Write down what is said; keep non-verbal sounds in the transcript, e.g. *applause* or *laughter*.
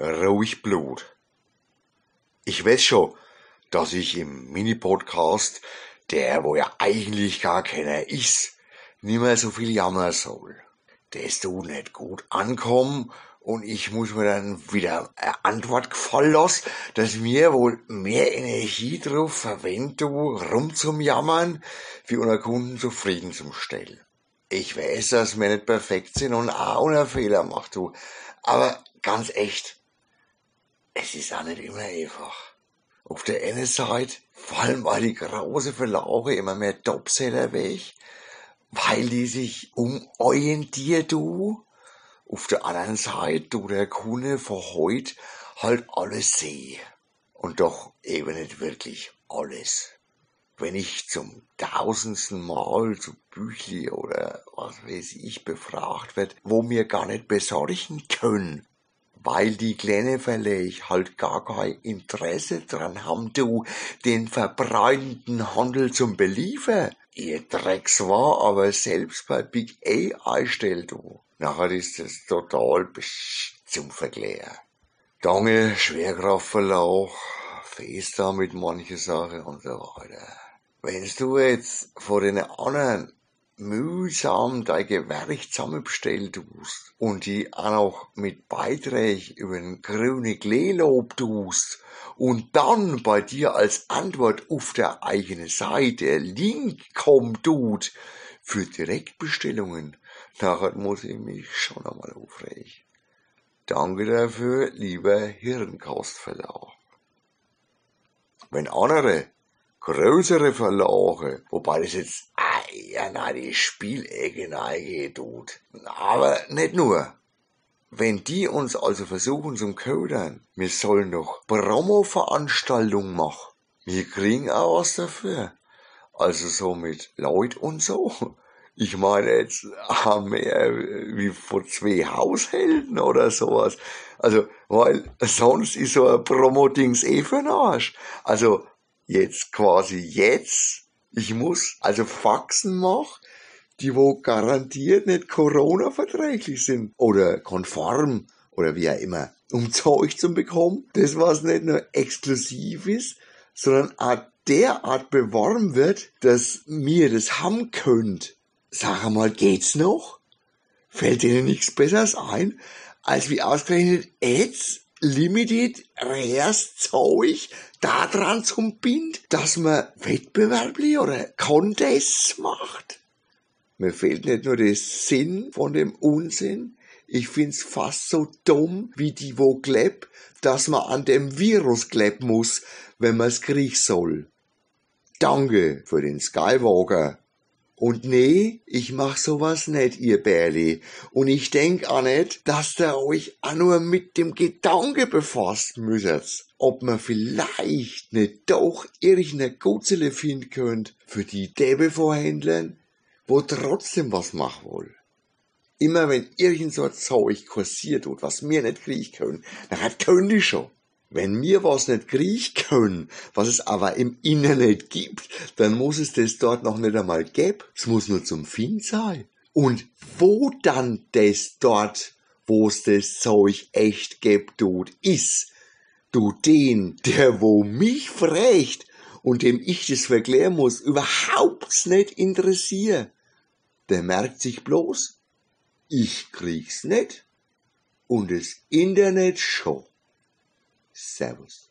ruhig Blut. Ich weiß schon, dass ich im Mini-Podcast, der wo ja eigentlich gar keiner ist, nimmer so viel jammern soll. Das tut nicht gut ankommen und ich muss mir dann wieder eine Antwort gefallen lassen, dass mir wohl mehr Energie drauf verwende, rum zum Jammern, wie unter Kunden zufrieden zum Stellen. Ich weiß, dass wir nicht perfekt sind und auch einen Fehler macht, du. Aber ganz echt, es ist auch nicht immer einfach. Auf der einen Seite fallen mal die großen Verlauche immer mehr Topseller weg, weil die sich umorientiert, du. Auf der anderen Seite du der Kunde von heute halt alles sehe. Und doch eben nicht wirklich alles. Wenn ich zum tausendsten Mal zu Büchli oder was weiß ich befragt wird, wo mir gar nicht besorgen können, weil die kleine Verleg halt gar kein Interesse dran haben, du, den verbreitenden Handel zum Beliefer. Ihr Drecks war aber selbst bei Big A einstellt, du. Nachher ist es total zum Verklär. Dange, Schwerkraftverlauch, Fester mit manche Sachen und so weiter. Wenn du jetzt vor den anderen mühsam dein Gewerk zusammenbestellt tust und die auch noch mit Beiträgen über den grünen Kleelob tust und dann bei dir als Antwort auf der eigenen Seite Link kommt tut für Direktbestellungen, nachher muss ich mich schon einmal aufregen. Danke dafür, lieber Hirnkostverlag. Wenn andere größere Verlage, wobei das jetzt ja na die Spielecke neige tut. Aber nicht nur. Wenn die uns also versuchen zum Ködern, wir sollen doch Promo-Veranstaltungen machen. Wir kriegen auch was dafür. Also so mit Leut und so. Ich meine jetzt mehr wie vor zwei Haushelden oder sowas. Also, weil sonst ist so ein Promo-Dings eh für den Arsch. Also, jetzt quasi jetzt, ich muss also Faxen machen, die wo garantiert nicht Corona-verträglich sind oder konform oder wie auch immer, um *laughs* Zeug zu bekommen, das was nicht nur exklusiv ist, sondern auch derart beworben wird, dass mir das haben könnt. Sag mal, geht's noch? Fällt Ihnen nichts Besseres ein, als wie ausgerechnet jetzt Limited Rares Zeug daran zum Bind, dass man wettbewerblich oder Contests macht. Mir fehlt nicht nur der Sinn von dem Unsinn, ich find's fast so dumm wie die wo glebt, dass man an dem Virus glebt muss, wenn man's kriegen soll. Danke für den Skywalker. Und nee, ich mach sowas nicht, ihr Bärli. Und ich denk auch nicht, dass der euch auch nur mit dem Gedanke befasst müsset, ob man vielleicht nicht doch irgendeine Gutzele finden könnt für die Debe vorhändlern, wo trotzdem was machen wollen. Immer wenn irgend so Zeug kursiert und was mir nicht kriegen können, dann hat können die schon. Wenn mir was nicht kriegen können, was es aber im Internet gibt, dann muss es das dort noch nicht einmal geben. Es muss nur zum Find sein. Und wo dann das dort, wo es das Zeug echt gibt, tut, ist, du den, der wo mich fragt und dem ich das verklären muss, überhaupt nicht interessiert, der merkt sich bloß, ich krieg's nicht und das Internet schon. servos.